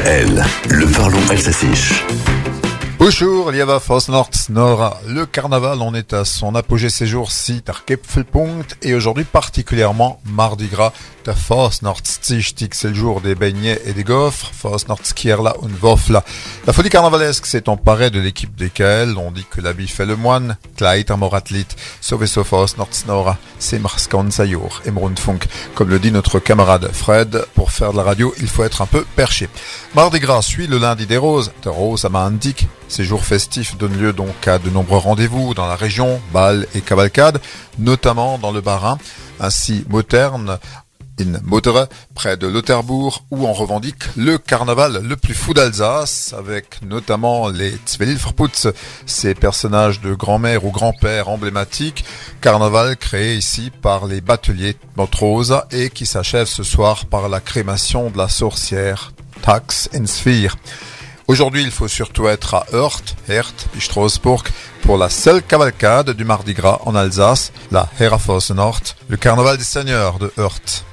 DKL, le parlons alsacien. Bonjour, Lieva Fosnort Nora. Le carnaval, on est à son apogée ces jours-ci, et aujourd'hui particulièrement Mardi Gras, der Fosnortstichtig, c'est le jour des beignets et des gaufres, Fosnortskierla und Wofla. La folie carnavalesque s'est emparée de l'équipe DKL, on dit que l'habit fait le moine, Kleit Amoratlit, Soveso Fosnortsnora, Semarskan Sayur, Emrundfunk. Comme le dit notre camarade Fred, pour faire de la radio, il faut être un peu perché. Mardi Gras suit le lundi des roses, de Rose Amandik, ces jours festifs donnent lieu donc à de nombreux rendez-vous dans la région, balles et cavalcades, notamment dans le Bas-Rhin, ainsi Moterne, in Motere, près de Lauterbourg, où on revendique le carnaval le plus fou d'Alsace, avec notamment les Zvelilverputz, ces personnages de grand-mère ou grand-père emblématiques, carnaval créé ici par les bateliers Montrose et qui s'achève ce soir par la crémation de la sorcière Tax in Sphere. Aujourd'hui, il faut surtout être à Heurt, Hert, Strasbourg, pour la seule cavalcade du Mardi Gras en Alsace, la Herafoss Nord, le carnaval des seigneurs de Heurt.